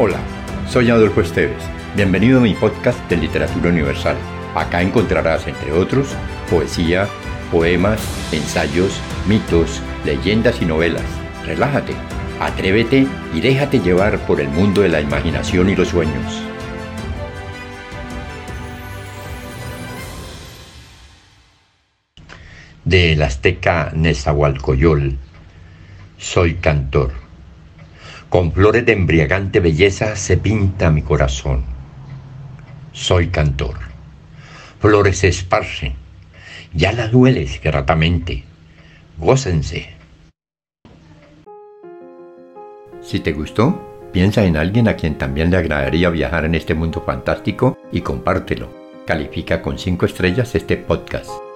Hola, soy Adolfo Esteves. Bienvenido a mi podcast de Literatura Universal. Acá encontrarás, entre otros, poesía, poemas, ensayos, mitos, leyendas y novelas. Relájate, atrévete y déjate llevar por el mundo de la imaginación y los sueños. Del azteca Nezahualcoyol, soy cantor. Con flores de embriagante belleza se pinta mi corazón. Soy cantor. Flores se esparcen. Ya las dueles gratamente. Gócense. Si te gustó, piensa en alguien a quien también le agradaría viajar en este mundo fantástico y compártelo. Califica con 5 estrellas este podcast.